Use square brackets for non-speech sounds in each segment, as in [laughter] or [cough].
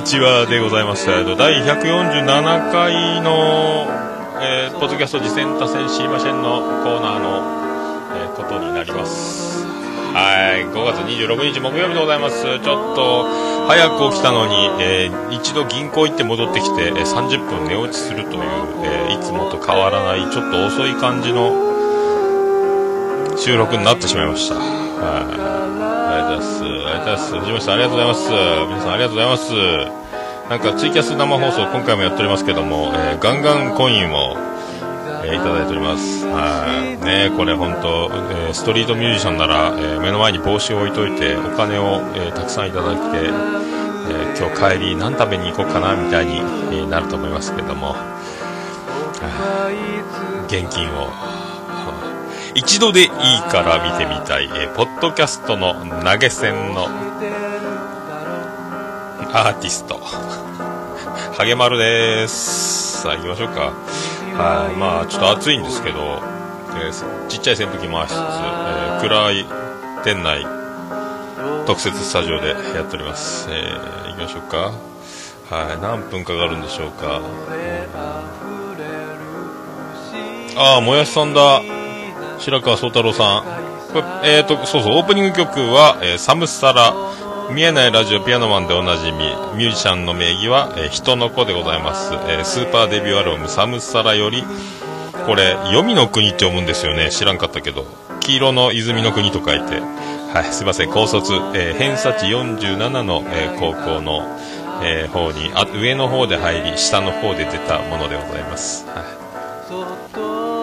どうも、こんにちはでございます。第147回の、えー、ポッドキャスト次戦多戦知りませんのコーナーの、えー、ことになります。はい、5月26日木曜日でございます。ちょっと、早く起きたのに、えー、一度銀行行って戻ってきて、えー、30分寝落ちするという、えー、いつもと変わらない、ちょっと遅い感じの収録になってしまいました。はい。ありがとうございます。ありがとうございます。藤本さん、ありがとうございます。皆さん、ありがとうございます。なんか、ツイキャス生放送、今回もやっておりますけども、えー、ガンガンコインを、えー、いただいております。はい。ねこれ本当、えー、ストリートミュージシャンなら、えー、目の前に帽子を置いといて、お金を、えー、たくさんいただいて、えー、今日帰り何食べに行こうかな、みたいに、えー、なると思いますけども、現金を、一度でいいから見てみたい、えー、ポッドキャストの投げ銭のアーティスト、[laughs] ハゲマルです。さあ行きましょうか。はい、まあちょっと暑いんですけど、えー、ちっちゃい扇風機回しつつ、えー、暗い店内、特設スタジオでやっております。えー、行きましょうか。はい、何分かかるんでしょうか。ああ、もやしさんだ。白川宗太郎さん。えっ、ー、と、そうそう、オープニング曲は、えー、サムスサラ、見えないラジオピアノマンでおなじみ、ミュージシャンの名義は、えー、人の子でございます。え、スーパーデビューアルバム、サムスサラより、これ、黄泉の国って読むんですよね。知らんかったけど。黄色の泉の国と書いて。はい、すいません、高卒、え、偏差値47の、え、高校の、えー、方にあ、上の方で入り、下の方で出たものでございます。はい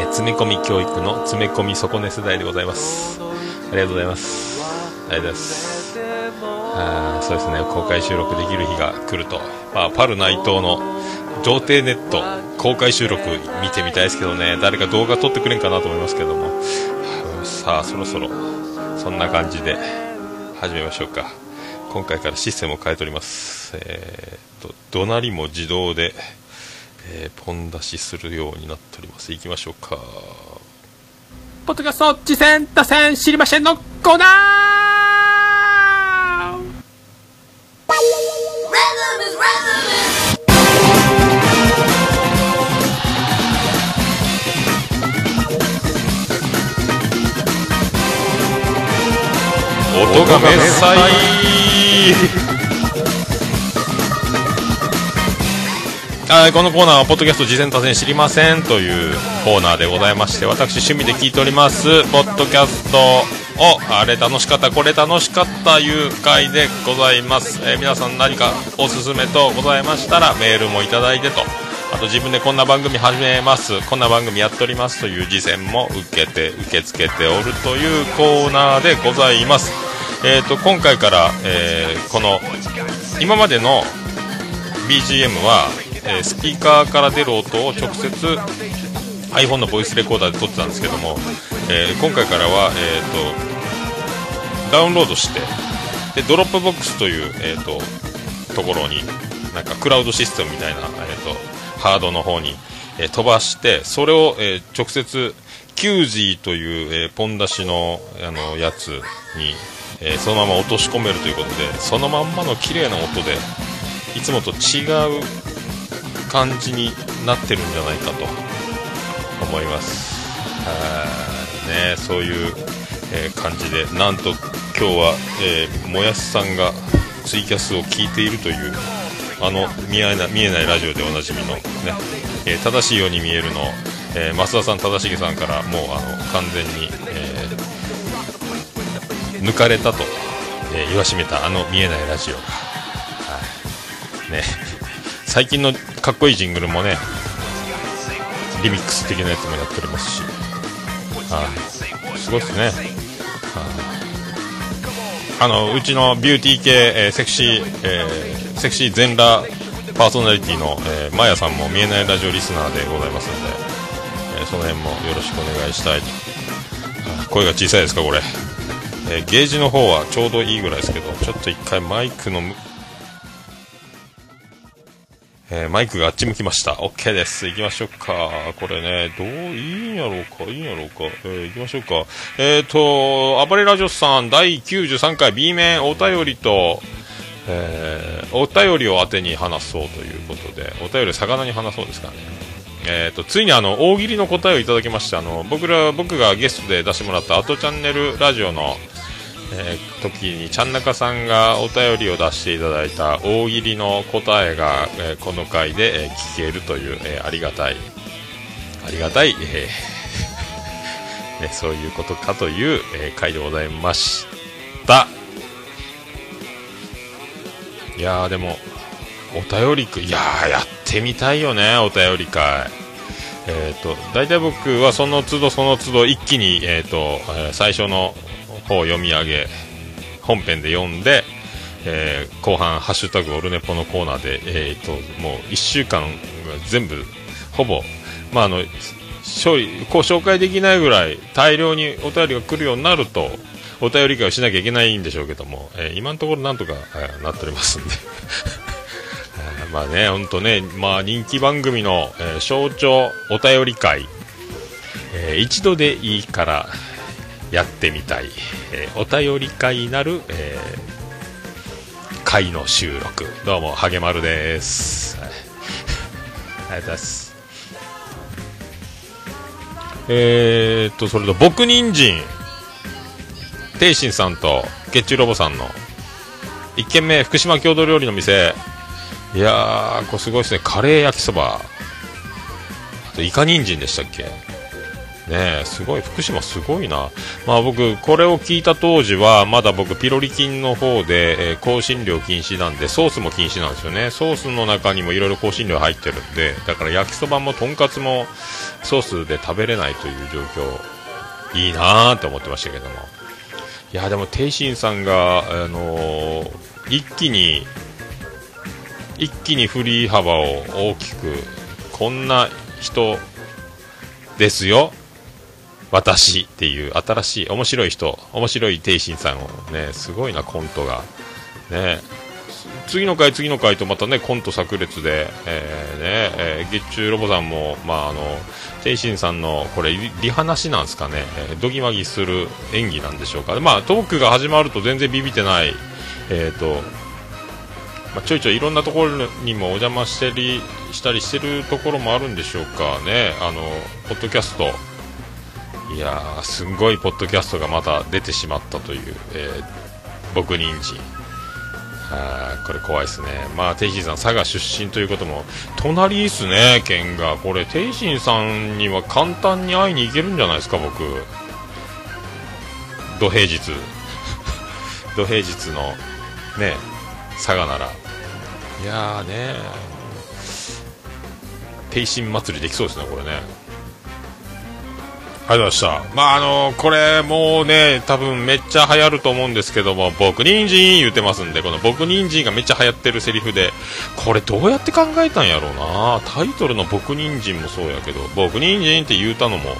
えー、詰め込み教育の詰め込み損ね世代でございます。ありがとうございます。ありがとうございます。あそうですね。公開収録できる日が来ると、まあ、パル内藤の童貞ネット公開収録見てみたいですけどね。誰か動画撮ってくれんかなと思いますけども。さあそろそろそんな感じで始めましょうか。今回からシステムを変えております。えー、と怒鳴りも自動でえー、ポン出しするようになっております。行きましょうか。ポッドキャスト次戦打線知りませんのコーナー。音がめっさいあこのコーナーはポッドキャスト事前多戦知りませんというコーナーでございまして私趣味で聞いております。ポッドキャストをあれ楽しかったこれ楽しかったいう回でございます、えー、皆さん何かおすすめとございましたらメールもいただいてと。あと自分でこんな番組始めます。こんな番組やっておりますという事前も受けて受け付けておるというコーナーでございます。えーと、今回から、えー、この今までの BGM はえ、スピーカーから出る音を直接 iPhone のボイスレコーダーで撮ってたんですけども、え、今回からは、えーと、ダウンロードしてで Dropbox という、えーと、ところになんかクラウドシステムみたいな、えーと、ハードの方に、え飛ばしてそれを、え直接 QG という、えポン出しのあのやつに、えそのまま落とし込めるということでそのまんまの綺麗な音でいつもと違う感じになってるんじゃないかと思います。ねそういう、えー、感じで。なんと今日は、えー、もやしさんがツイキャスを聞いているというあの見えない見えないラジオでおなじみのね、えー、正しいように見えるの、え、増田さん正しげさんからもうあの完全に、え、抜かれたと、え言わしめたあの見えないラジオが、はい。ね、最近のかっこいいジングルもねリミックス的なやつもやっておりますし、はい、すごいですね、はい、あのうちのビューティー系、えー、セクシー、えー、セクシー全裸パーソナリティの、えー、マヤさんも見えないラジオリスナーでございますので、えー、その辺もよろしくお願いしたい声が小さいですかこれ、えー、ゲージの方はちょうどいいぐらいですけどちょっと一回マイクのえー、マイクがあっち向きました。OK です。行きましょうか。これね、どう、いいんやろうか、いいんやろうか。えー、行きましょうか。えっ、ー、と、暴れラジオさん、第93回 B 面お便りと、えー、お便りを当てに話そうということで、お便り魚に話そうですかね。えーと、ついにあの大喜利の答えをいただきましてあの僕ら僕がゲストで出してもらった「アトチャンネルラジオの」えー、時にちゃんなかさんがお便りを出していただいた大喜利の答えが、えー、この回で、えー、聞けるという、えありがたいありがたい、え [laughs] ね、そういうことかという、え回でございました。いやでもお便りくいややってみたいよねお便り会。えっ、ー、と大体僕はその都度その都度一気にえっ、ー、と、え最初のを読み上げ本編で読んで、えー、後半「ハッシュタグオルネポ」のコーナーで、えーと、もう1週間全部ほぼ、まあ、あの処理こう紹介できないぐらい大量にお便りが来るようになるとお便り会をしなきゃいけないんでしょうけども、えー、今のところなんとか、えー、なっておりますんで。[laughs] まあね、本当ね、まあ人気番組の、えー、象徴お便り会、えー、一度でいいからやってみたい、えー、お便り会なる、えー、会の収録。どうもハゲマルです、ありがとうございます。えー、っとそれと僕人参。天心さんと月中ロボさんの1軒目福島郷土料理の店。いやーこれすごいですね。カレー焼きそば。あとイカ人参でしたっけ？ねすごい福島すごいな、まあ、僕これを聞いた当時はまだ僕ピロリ菌の方で、えー、香辛料禁止なんでソースも禁止なんですよね。ソースの中にもいろいろ香辛料入ってるんでだから焼きそばもとんかつもソースで食べれないという状況。いいなーって思ってましたけども。いやでも天心さんが、あのー、一気に一気に振り幅を大きくこんな人ですよ。私っていう新しい面白い人面白い定心さんをねすごいなコントが。ね。次の回次の回とまたねコント炸裂で、えー、ねえー、月中ロボさんもまああの天心さんのこれリハなしなんですかね、えー、ドギマギする演技なんでしょうか。まあトークが始まると全然ビビってないえっ、ー、とまあ、ちょいちょいいろんなところにもお邪魔してりしたりしてるところもあるんでしょうかね。あのポッドキャスト。いやー、すんごいポッドキャストがまた出てしまったという、えー、僕人参。これ怖いですね。まあ、天心さん、佐賀出身ということも、隣ですね、県が。これ、天心さんには簡単に会いに行けるんじゃないですか、僕。土平日。[laughs] 土平日の、ね、佐賀なら。いやーね、天心祭りできそうですね、これね。ありがとうございました。まあ、あのー、これ、もうね、多分めっちゃ流行ると思うんですけども、僕人参言うてますんで、この僕人参がめっちゃ流行ってるセリフで、これどうやって考えたんやろうなタイトルの僕人参もそうやけど、僕人参って言うたのも、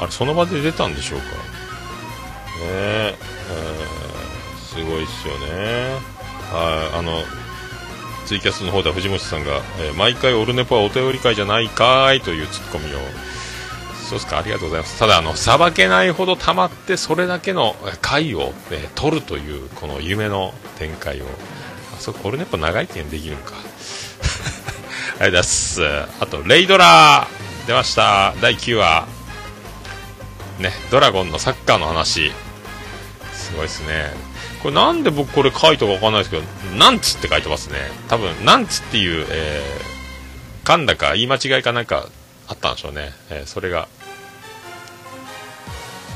あれ、その場で出たんでしょうか。ねえ、すごいっすよね。はい、あの、ツイキャスの方では藤本さんが、えー、毎回オルネポはお便り会じゃないかーいというツッコミをそうですか、ありがとうございます。ただ、あの、さばけないほど溜まって、それだけの回を、ね、取るという、この夢の展開を。あ、そう、これね、やっぱ長い点できるのか。ありがとうございます。あと、レイドラー出ました。第9話。ね、ドラゴンのサッカーの話。すごいですね。これなんで僕これ書いたかわかんないですけど、なんつって書いてますね。多分、なんつっていう、えー、噛んだか言い間違いかなんかあったんでしょうね、えー、それが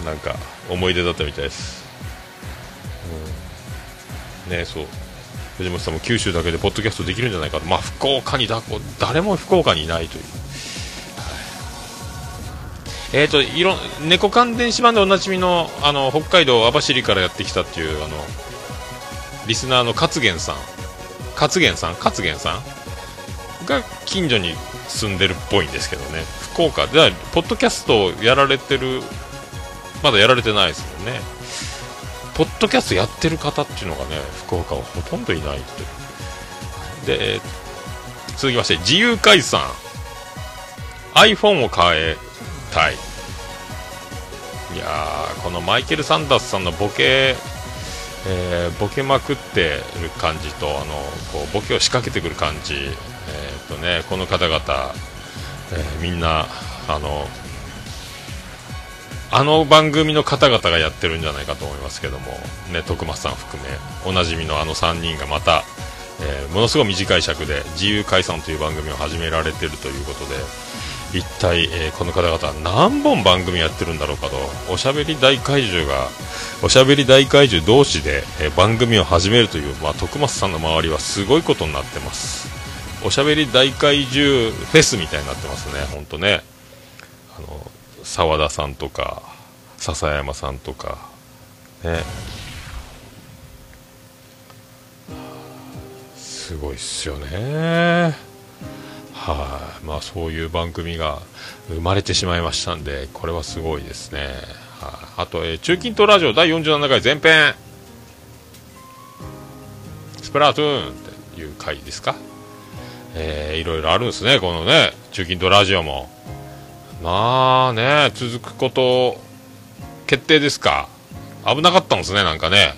なんか思い出だったみたいです、うん、ねそう。藤本さんも九州だけでポッドキャストできるんじゃないかと。まあ福岡にだ誰も福岡にいないという、えっ、ー、といろ猫関電子版でおなじみのあの北海道網走からやってきたっていうあのリスナーの勝元さん。勝元さん？勝元さん？が近所に住んでるっぽいんですけどね。福岡でポッドキャストをやられてるまだやられてないですもんね。ポッドキャストやってる方っていうのがね福岡はほとんどいないって。で続きまして自由解散。iPhone を変えたい。いやーこのマイケル・サンダースさんのボケえー、ボケまくってる感じとあのこうボケを仕掛けてくる感じ、えーとね、この方々、えー、みんなあのあの番組の方々がやってるんじゃないかと思いますけども、ね、徳松さん含めおなじみのあの3人がまた、えー、ものすごい短い尺で自由解散という番組を始められてるということで一体、えー、この方々は何本番組やってるんだろうかとおしゃべり大怪獣がおしゃべり大怪獣同士で、えー、番組を始めるという、まあ、徳松さんの周りはすごいことになってます。おしゃべり大怪獣フェスみたいになってますね本当ね。あの澤田さんとか笹山さんとかねすごいっすよねはい、まあ、そういう番組が生まれてしまいましたんで、これはすごいですね。はあ、あと、えー、中近東ラジオ第47回前編、スプラトゥーンっていう回ですか？えー、いろいろあるんですね、このね、中近東ラジオも。まあね、続くこと、決定ですか。危なかったんですね、なんかね。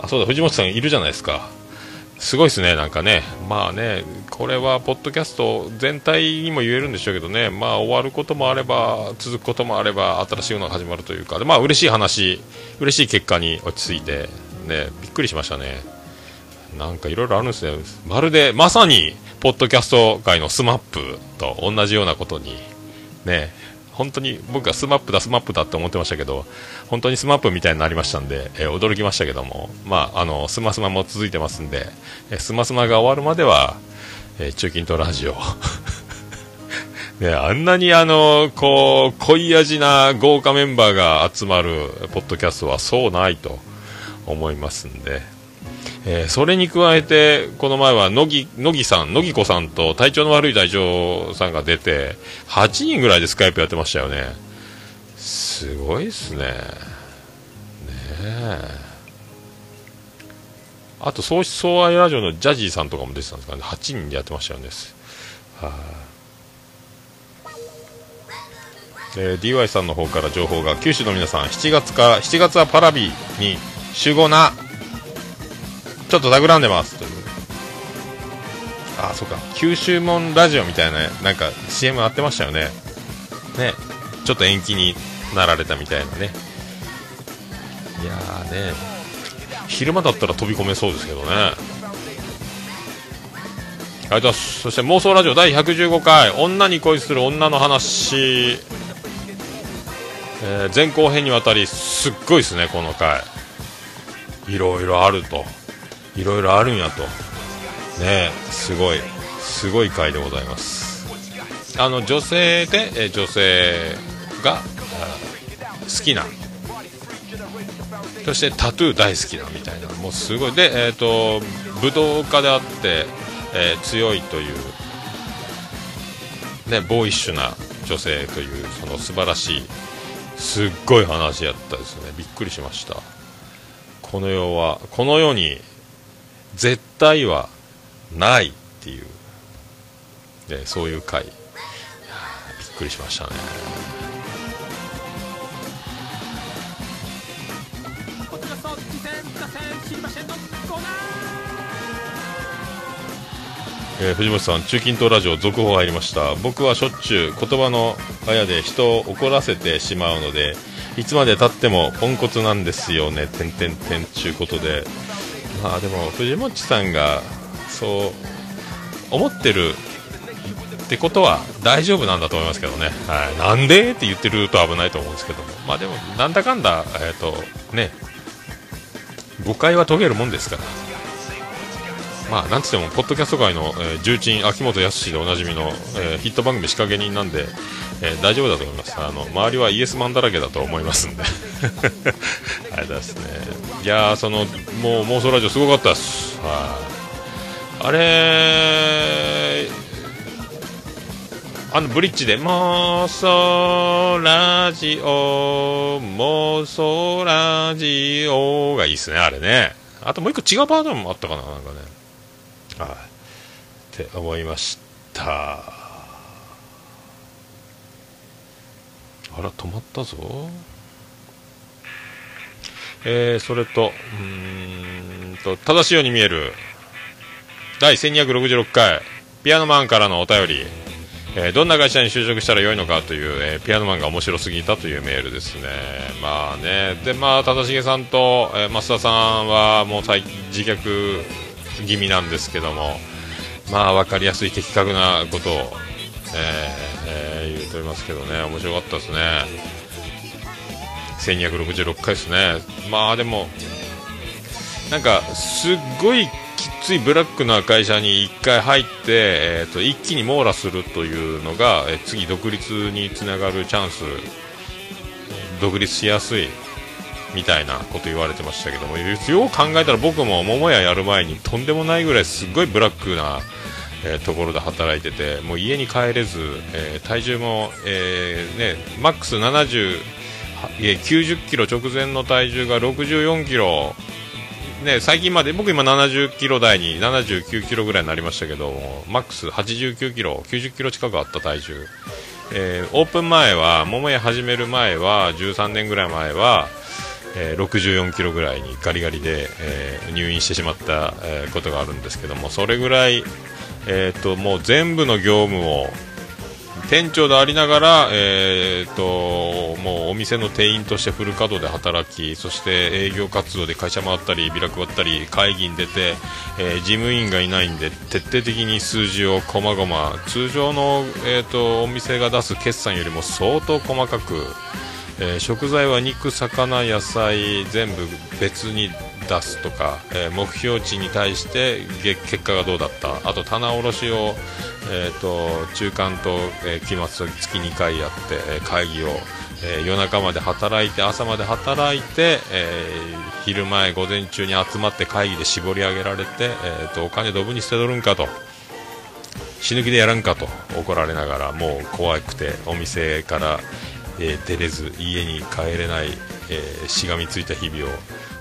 あ、そうだ、藤本さんいるじゃないですか。すごいですね、なんかね、まあね、これはポッドキャスト全体にも言えるんでしょうけどね、まあ終わることもあれば、続くこともあれば、新しいのが始まるというか、まあ嬉しい話、嬉しい結果に落ち着いて、ね、びっくりしましたね。なんかいろいろあるんですね。まるで、まさに、ポッドキャスト界の SMAP と同じようなことに、ね、本当に僕は SMAP だ、 SMAP だって思ってましたけど、本当に SMAP みたいになりましたんで、えー、驚きましたけども、まあ、あの、スマスマも続いてますんで、えー、スマスマが終わるまでは、えー、中近東ラジオ。[laughs] ね、あんなにあの、こう、濃い味な豪華メンバーが集まるポッドキャストはそうないと思いますんで、えー、それに加えて、この前は乃木乃木さん、乃木子さんと体調の悪い隊長さんが出て、8人ぐらいでスカイプやってましたよね。すごいっすね。ねえ。あと、総総愛ラジオのジャジーさんとかも出てたんですかね。8人でやってましたよね。はあえー、DY さんの方から情報が九州の皆さん7月か7月はパラビに集合なちょっと企んでますという。あそうか。九州門ラジオみたいななんか CM やってましたよね。ね。ちょっと延期になられたみたいなね。いやーね。昼間だったら飛び込めそうですけどね。ありがとうございます。そして妄想ラジオ第115回。女に恋する女の話、えー、前後編にわたりすっごいですねこの回。いろいろあると。いろいろあるんやと。ねすごいすごい回でございます。あの女性で、え女性が好きな。そしてタトゥー大好きなみたいな。もうすごい。でえっ、ー、と武道家であって、えー、強いというねボーイッシュな女性というその素晴らしいすっごい話やったですね。びっくりしました。この世はこの世に絶対はないっていうでそういう回。びっくりしましたね。えー、藤本さん、中近東ラジオ続報入りました。僕はしょっちゅう言葉のあやで人を怒らせてしまうのでいつまでたってもポンコツなんですよね、てんてんてんちゅうことで。まあでも藤本さんがそう思ってるってことは大丈夫なんだと思いますけどね、はい、なんで？って言ってると危ないと思うんですけども、まあでも、なんだかんだ、えーとね、誤解は解けるもんですから、まあ、なんつっても、ポッドキャスト界の、えー、重鎮、秋元康でおなじみの、えー、ヒット番組仕掛け人なんで、えー、大丈夫だと思います。あの、周りはイエスマンだらけだと思いますんで。[laughs] あれですね。いやその、もう妄想ラジオすごかったです。はい。あれあのブリッジで妄想ラジオ、妄想ラジオがいいっすね、あれね。あともう一個違うパートもあったかな、なんかね。はい。って思いました。あら止まったぞ。えー、それとうんと正しいように見える。第1266回ピアノマンからのお便り、えーどんな会社に就職したらよいのかという、えーピアノマンが面白すぎたというメールですね。まあね。でまあ忠重さんと、えー増田さんはもう最自虐気味なんですけどもまあ分かりやすい的確なことを、えーえー言うとおりますけどね面白かったですね。1266回ですね。まあでもなんかすっごいきついブラックな会社に1回入って、えー、と一気に網羅するというのが、えー次独立につながるチャンス。独立しやすい。みたいなこと言われてましたけどもよう考えたら僕も桃屋やる前にとんでもないぐらいすっごいブラックな、えーところで働いててもう家に帰れず、えー体重も、えーね、マックス70、90キロ直前の体重が64キロね、最近まで僕今70キロ台に79キロぐらいになりましたけどマックス89キロ90キロ近くあった体重、えーオープン前は桃屋始める前は13年ぐらい前は、えー64キロぐらいにガリガリで、えー入院してしまった、えーことがあるんですけどもそれぐらい、えー、ともう全部の業務を店長でありながら、えー、ともうお店の店員としてフル稼働で働きそして営業活動で会社回ったりビラ配ったり会議に出て、えー事務員がいないんで徹底的に数字をこまごま通常の、えー、とお店が出す決算よりも相当細かく、えー食材は肉、魚、野菜全部別に出すとか、えー目標値に対して結果がどうだったあと棚卸しを、えー、と中間と、えー期末月2回やって、えー会議を、えー夜中まで働いて朝まで働いて、えー昼前、午前中に集まって会議で絞り上げられて、えー、とお金ドブに捨てとるんかと。死ぬ気でやらんかと怒られながらもう怖くてお店から、えー出れず家に帰れない、えーしがみついた日々を。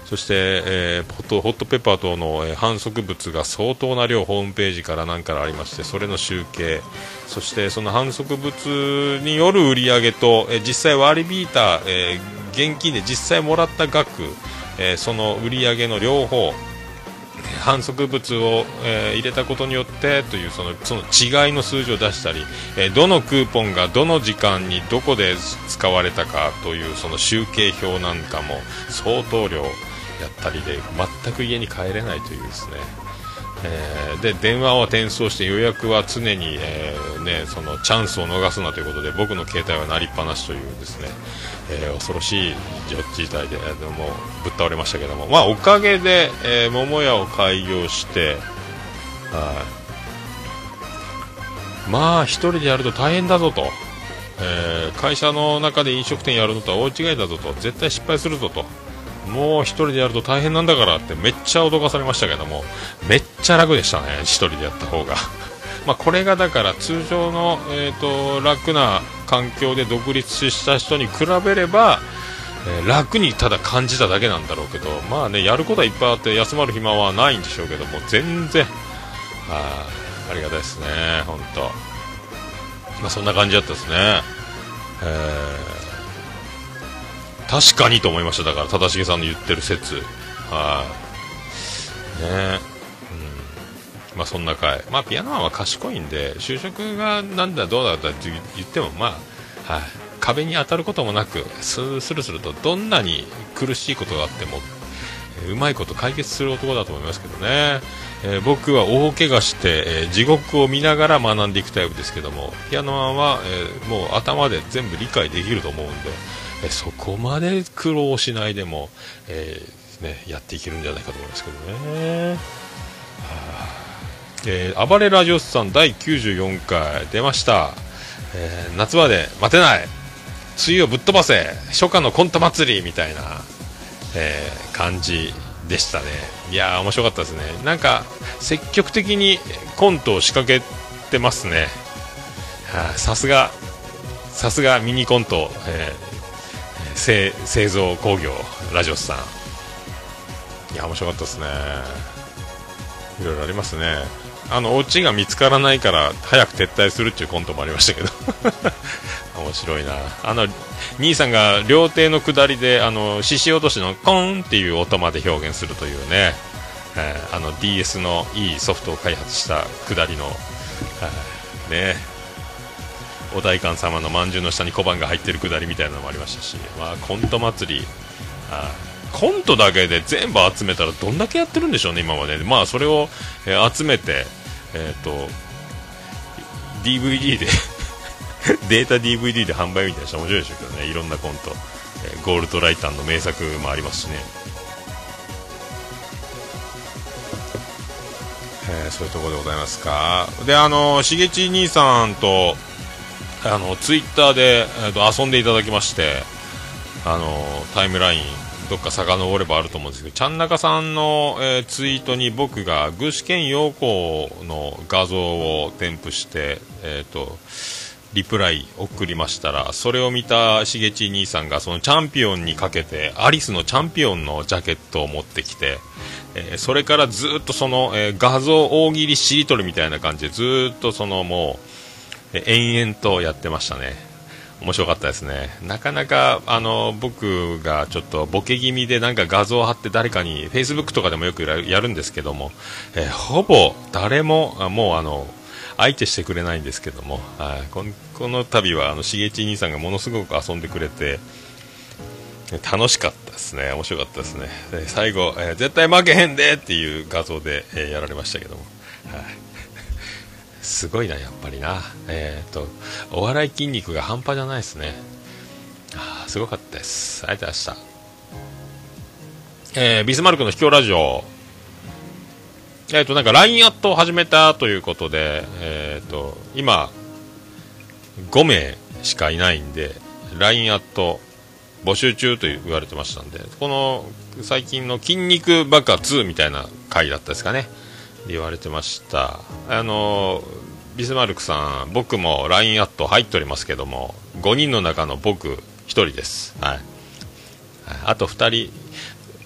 そして、えーホットホットペッパー等の、えー反則物が相当な量ホームページから何からありましてそれの集計。そしてその反則物による売り上げと、えー実際割り引いた、え現金で実際もらった額、えその売り上げの両方。反則物を、えー入れたことによってというそのその違いの数字を出したり、えーどのクーポンがどの時間にどこで使われたかというその集計表なんかも相当量やったりで全く家に帰れないというですね、えーで電話を転送して予約は常に、えね、そのチャンスを逃すなということで僕の携帯は鳴りっぱなしというですね、えー恐ろしい事態で、でもぶっ倒れましたけども、まあ、おかげで、えー桃屋を開業して、はい。まあ一人でやると大変だぞと、えー会社の中で飲食店やるのとは大違いだぞと。絶対失敗するぞと。もう一人でやると大変なんだからってめっちゃ脅かされましたけども。めっちゃ楽でしたね一人でやった方が。まあこれがだから通常の、えー、と楽な環境で独立した人に比べれば、えー楽にただ感じただけなんだろうけどまあねやることはいっぱいあって休まる暇はないんでしょうけども全然あありがたいですね本当。まあそんな感じだったですね。えー確かにと思いました。だから忠重さんの言ってる説。はい。ね。まあそんな回。まあピアノマンは賢いんで就職がなんだどうだったって言ってもまあはい。壁に当たることもなくススルスルとどんなに苦しいことがあってもうまいこと解決する男だと思いますけどね、えー僕は大怪我して、えー地獄を見ながら学んでいくタイプですけどもピアノマンは、えーもう頭で全部理解できると思うんで、えそこまで苦労しないでも、えね、やっていけるんじゃないかと思いますけどね。えー暴れラジオスさん第94回出ました、えー夏まで待てない。梅雨をぶっ飛ばせ。初夏のコント祭りみたいな、えー感じでしたね。いやー面白かったですね。なんか積極的にコントを仕掛けてますね。さすがさすがミニコント、えー製製造工業ラジオスさん。いや面白かったですね。いろいろありますね。あのオチが見つからないから早く撤退するっていうコントもありましたけど。[laughs] 面白いな。あの兄さんが料亭の下りであの獅子落としのコーンっていう音まで表現するというね、えー、あの DS のいいソフトを開発した下りの、ね。お代官様のまんじゅうの下に小判が入ってるくだりみたいなのもありましたし、まあ、コント祭り。あコントだけで全部集めたらどんだけやってるんでしょうね、今まで、まあ、それを、えー、集めて、えーと、DVD で [laughs] データ DVD で販売みたいな人面白いでしょうけどね。いろんなコント、えー、ゴールドライターの名作もありますしね、えー、そういうところでございますか。であのしげち兄さんとあのツイッターで、えーと、遊んでいただきましてあのタイムラインどっか遡ればあると思うんですけど、ちゃんなかさんの、えー、ツイートに僕が具志堅用高の画像を添付して、えーと、リプライ送りましたら、それを見たしげち兄さんがそのチャンピオンにかけて、アリスのチャンピオンのジャケットを持ってきて、えー、それからずっとその、えー、画像大喜利しりとりみたいな感じでずっとそのもう、えー、延々とやってましたね。面白かったですね、なかなかあの僕がちょっとボケ気味でなんか画像を貼って誰かに Facebook とかでもよくやるんですけども、えー、ほぼ誰ももうあの相手してくれないんですけども、はい、このこの度はあのしげち兄さんがものすごく遊んでくれて楽しかったですね、面白かったですね、で最後、えー、絶対負けへんでっていう画像で、えー、やられましたけども。はい。すごいな、やっぱりな。えっ、ー、と、お笑い筋肉が半端じゃないですね。あすごかったです。ありがとうございました。えー、ビスマルクの秘境ラジオ。えっ、ー、と、なんか LINE アットを始めたということで、えっ、ー、と、今、5名しかいないんで、LINE アット募集中と言われてましたんで、この最近の筋肉バカ2みたいな回だったですかね。言われてました。あのビスマルクさん僕も LINE アット入っておりますけども5人の中の僕1人です。はい。あと2人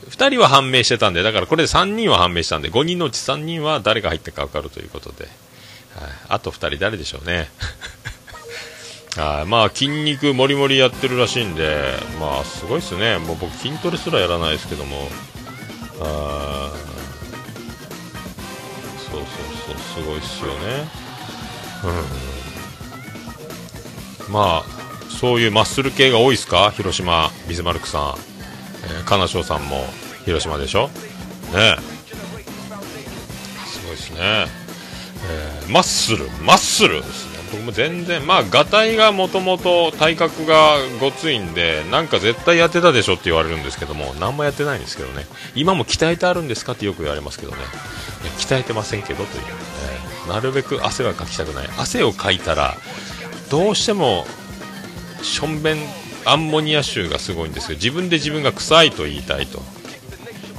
2人は判明してたんでだからこれで3人は判明したんで5人のうち3人は誰が入ったか分かるということで、はい、あと2人誰でしょうね。あ [laughs] まあ筋肉もりもりやってるらしいんでまあすごいですね。もう僕筋トレすらやらないですけども。あすごいっすよね。うん。まあそういうマッスル系が多いですか？広島ビズマルクさん、えー、金賞さんも広島でしょ？ねすごいですね、えー、マッスル？マッスルですね。僕も全然まあがたいがもともと体格がごついんでなんか絶対やってたでしょって言われるんですけども何もやってないんですけどね。今も鍛えてあるんですかってよく言われますけどね。鍛えてませんけどという、えー、なるべく汗はかきたくない。汗をかいたらどうしてもしょんべんアンモニア臭がすごいんですけど自分で自分が臭いと言いたいと。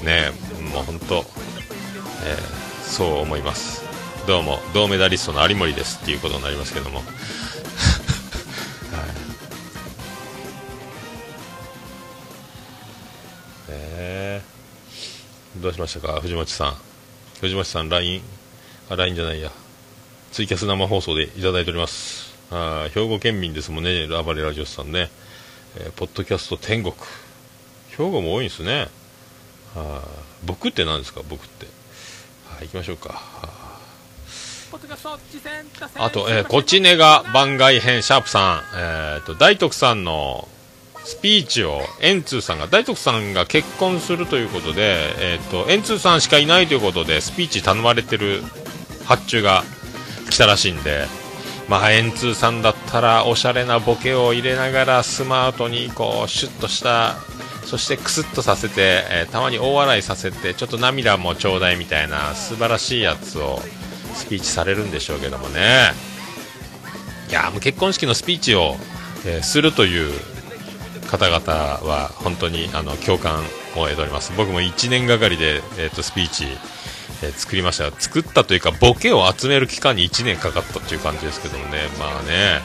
ねもう本当、えー、そう思います。どうも銅メダリストの有森ですっていうことになりますけども。[laughs] えー、どうしましたか藤本さん。藤町さん LINE あ LINE じゃないや。ツイキャス生放送でいただいております。あ兵庫県民ですもんねラバレラジオスさんね、えー、ポッドキャスト天国。兵庫も多いんですね。あ僕って何ですか僕って。はい行きましょうか。あと、えー、こちねが番外編シャープさん、えーと大徳さんのスピーチを円通さんが大徳さんが結婚するということで、えーと、円通さんしかいないということでスピーチ頼まれてる発注が来たらしいんで、まあ、円通さんだったらおしゃれなボケを入れながらスマートにこうシュッとしたそしてクスッとさせて、えー、たまに大笑いさせてちょっと涙もちょうだいみたいな素晴らしいやつをスピーチされるんでしょうけどもね。いやもう結婚式のスピーチを、えー、するという方々は本当にあの共感を得ております。僕も1年がかりで、えーと、スピーチ、えー、作りました。作ったというかボケを集める期間に1年かかったという感じですけどもね。まあね。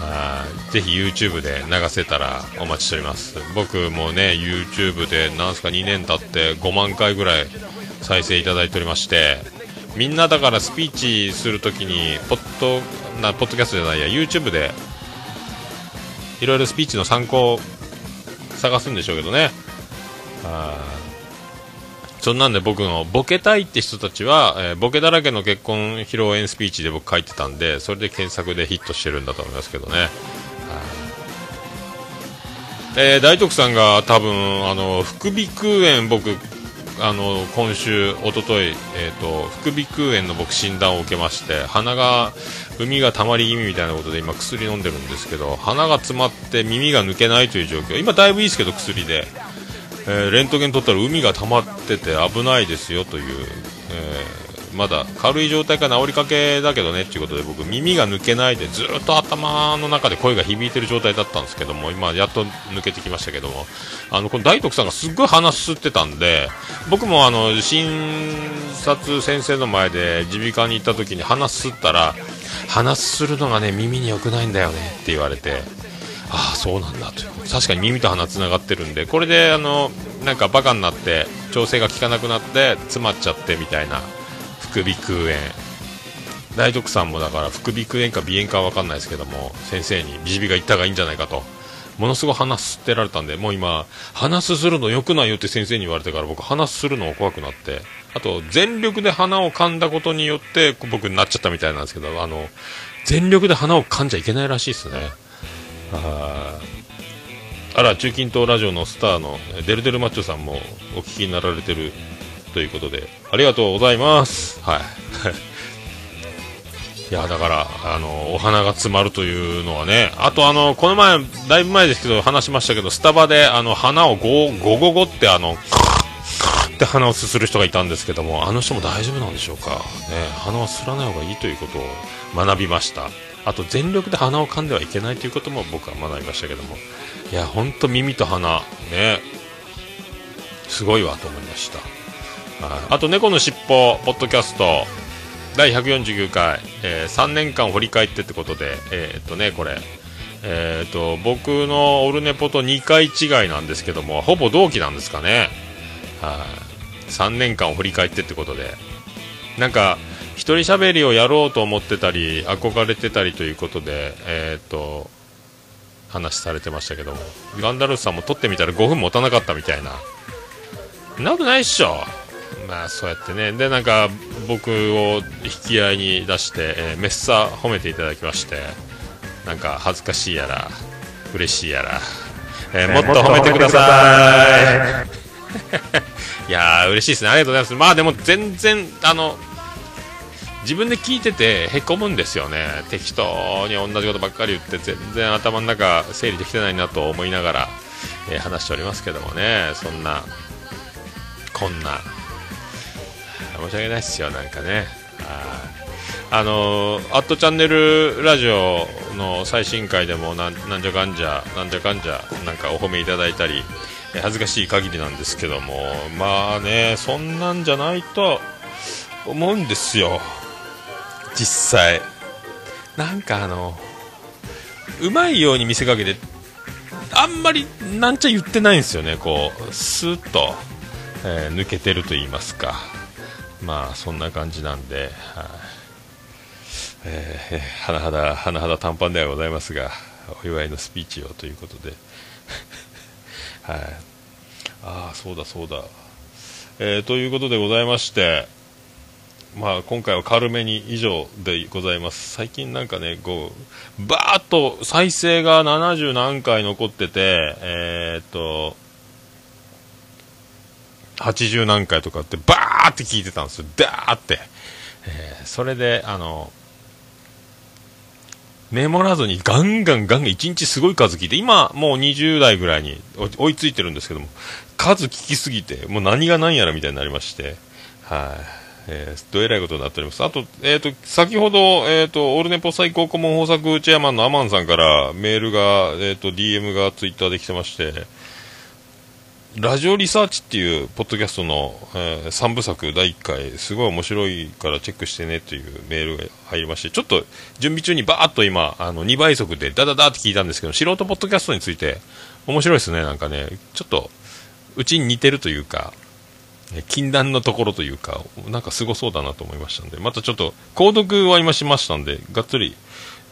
あぜひ YouTube で流せたらお待ちしております。僕もね YouTube でなんすか2年経って5万回ぐらい再生いただいておりまして。みんなだからスピーチするときにポッドなポッドキャストじゃないや YouTube でいろいろスピーチの参考探すんでしょうけどね。そんなんで僕のボケたいって人たちは、えー、ボケだらけの結婚披露宴スピーチで僕書いてたんでそれで検索でヒットしてるんだと思いますけどね。えー、大徳さんが多分あの副鼻腔炎僕あの今週、おととい、えーと、副鼻腔炎の僕診断を受けまして鼻が海がたまり気味みたいなことで今薬飲んでるんですけど鼻が詰まって耳が抜けないという状況。今だいぶいいですけど薬で、えー、レントゲン取ったら海が溜まってて危ないですよという、えーまだ軽い状態か治りかけだけどねっていうことで僕耳が抜けないでずっと頭の中で声が響いてる状態だったんですけども今やっと抜けてきましたけどもあのこの大徳さんがすっごい鼻すってたんで僕もあの診察先生の前で耳鼻科に行った時に鼻すったら鼻するのがね耳に良くないんだよねって言われてああそうなんだと確かに耳と鼻つながってるんでこれであのなんかバカになって調整が効かなくなって詰まっちゃってみたいな副鼻腔炎。大徳さんもだから副鼻腔炎か鼻炎か分かんないですけども先生にビジビが言った方がいいんじゃないかと。ものすごい鼻すってられたんでもう今鼻すするのよくないよって先生に言われてから僕鼻すするの怖くなって。あと全力で鼻を噛んだことによって僕になっちゃったみたいなんですけどあの全力で鼻を噛んじゃいけないらしいですね。ああら中近東ラジオのスターのデルデルマッチョさんもお聞きになられてるということで、ありがとうございます。はい。[laughs] いや、だから、あの、お花が詰まるというのはね、あとあの、この前、だいぶ前ですけど、話しましたけど、スタバで、あの、花をゴゴゴゴってあの、って鼻をすする人がいたんですけども、あの人も大丈夫なんでしょうか。ね、鼻はすらない方がいいということを学びました。あと、全力で鼻を噛んではいけないということも僕は学びましたけども、いや、ほんと耳と鼻、ね、すごいわと思いました。あと、猫のしっぽ、ポッドキャスト、第149回、えー、3年間振り返ってってことで、えー、っとね、これ、えー、っと、僕のオルネポと2回違いなんですけども、ほぼ同期なんですかね。はい、3年間を振り返ってってことで、なんか、一人喋りをやろうと思ってたり、憧れてたりということで、えっと、話されてましたけども、ガンダルフさんも撮ってみたら5分持たなかったみたいな。なくないっしょ。まあそうやってね。でなんか僕を引き合いに出して、えー、めっさ褒めていただきましてなんか恥ずかしいやら嬉しいやら、えー、もっと褒めてください。い。[laughs] やー嬉しいですね。ありがとうございます。まあでも全然あの自分で聞いててへこむんですよね。適当に同じことばっかり言って全然頭の中整理できてないなと思いながら、えー、話しておりますけどもね。そんなこんな申し訳ないっすよ、なんかね。あの、アットチャンネルラジオの最新回でもなんなんじゃかんじゃ、なんじゃかんじゃ、なんかお褒めいただいたり、恥ずかしい限りなんですけども、まあね、そんなんじゃないと思うんですよ、実際。なんかあの、うまいように見せかけて、あんまりなんちゃ言ってないんですよね、こう、スーッと、えー、抜けてると言いますか。まあそんな感じなんで、はあえー、甚だ甚だ短パンではございますがお祝いのスピーチをということで、[laughs] はい、ああそうだそうだ、えー、ということでございましてまあ、今回は軽めに以上でございます。最近なんかね、こう、バーっと再生が70何回残ってて、えー、っと、80何回とかってバーって聞いてたんですよ。ダーって、えー、それであのメモらずにガンガンガンガン1日すごい数聞いて今もう20代ぐらいに追いついてるんですけども数聞きすぎてもう何が何やらみたいになりましてはい、えー、どえらいことになっております。あと,、えーと、先ほど、えーと、オールネポ最高顧問豊作チェアマンのアマンさんからメールが、えーと DM がツイッターで来てましてラジオリサーチっていうポッドキャストの、えー、3部作第1回、すごい面白いからチェックしてねというメールが入りまして、ちょっと準備中にバーっと今、あの2倍速でダダダって聞いたんですけど、素人ポッドキャストについて面白いですね、なんかね、ちょっとうちに似てるというか、禁断のところというか、なんかすごそうだなと思いましたんで、またちょっと、購読は今しましたんで、がっつり、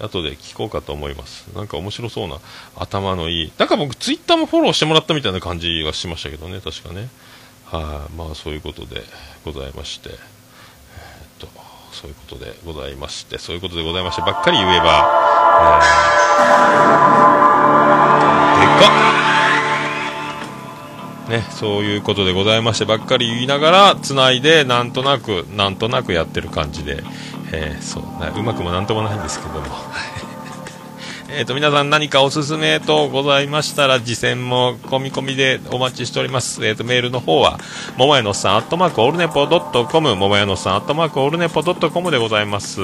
後で聞こうかと思います。なんか面白そうな、頭のいい。なんか僕、ツイッターもフォローしてもらったみたいな感じがしましたけどね、確かね。はい、まあそういうことでございまして、えーっと、そういうことでございまして、そういうことでございまして、ばっかり言えば、えーでかっね、そういうことでございましてばっかり言いながらつないでなんとなくなんとなくやってる感じで、えーそう。うまくもなんともないんですけども。[laughs] えと皆さん何かおすすめとございましたら次戦も込み込みでお待ちしております、えー、とメールの方はももやのさんアットマークオルネポドットコムももやのさんアットマークオルネポドットコムでございます。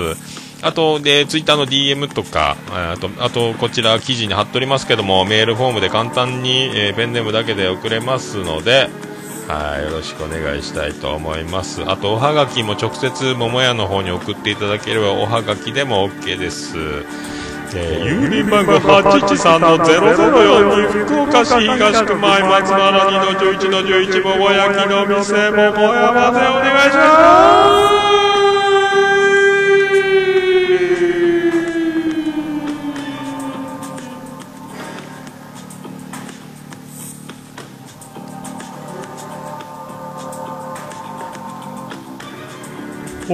あとでツイッターの DM とかあとあとこちら記事に貼っておりますけどもメールフォームで簡単に、えーペンネームだけで送れますのではい、よろしくお願いしたいと思います。あと、おはがきも直接、桃屋の方に送っていただければ、おはがきでも OK です。えー郵便番号813-0042福岡市東区前松原2の11の11桃焼きの店桃山でお願いします。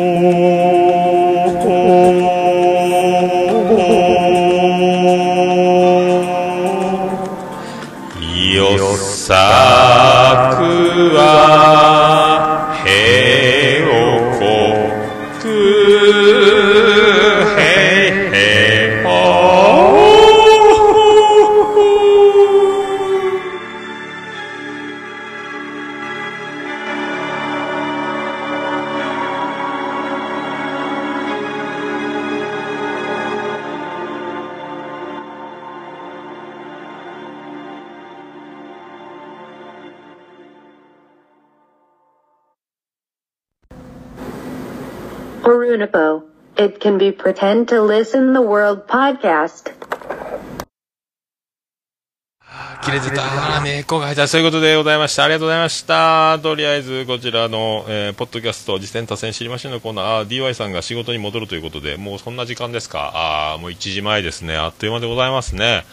Oh. It can be pretend to listen the world podcast. 切れてた。あー、ね、こが入った。そういうことでございました。ありがとうございました。とりあえず、こちらの、えーポッドキャスト、実践多戦知りましょうのコーナー、あー DY さんが仕事に戻るということで、もうそんな時間ですか？あーもう1時前ですね。あっという間でございますね。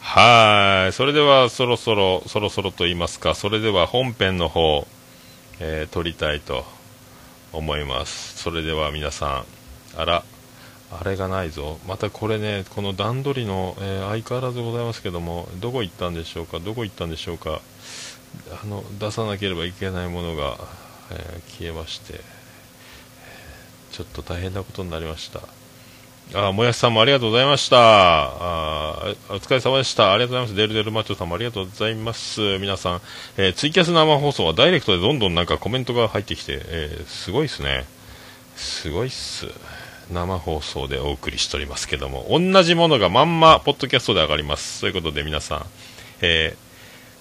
はい。それでは、そろそろ、そろそろと言いますか、それでは本編の方、えー撮りたいと思います。それでは皆さん、あら、あれがないぞ、またこれね、この段取りの、えー相変わらずございますけども、どこ行ったんでしょうか、どこ行ったんでしょうか、あの出さなければいけないものが、えー消えまして、ちょっと大変なことになりました。あもやしさんもありがとうございました。あお疲れ様でした。ありがとうございます。デルデルマッチョさんもありがとうございます。皆さん、えーツイキャス生放送はダイレクトでどんどんなんかコメントが入ってきて、えーすごいですね。すごいっす。生放送でお送りしておりますけども、同じものがまんま、ポッドキャストで上がります。ということで皆さん、えー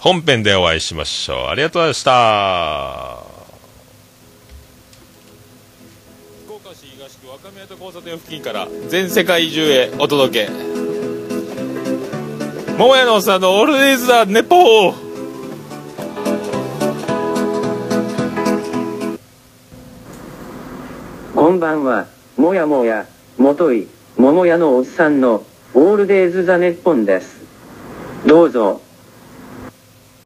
本編でお会いしましょう。ありがとうございました。福岡市東区若宮と交差点付近から全世界中へお届け。桃屋のおっさんのオールディーズ・ザ・ネポーこんばんは、もやもや、もとい、ももやのおっさんの、オールデイズ・ザ・ネッポンです。どうぞ、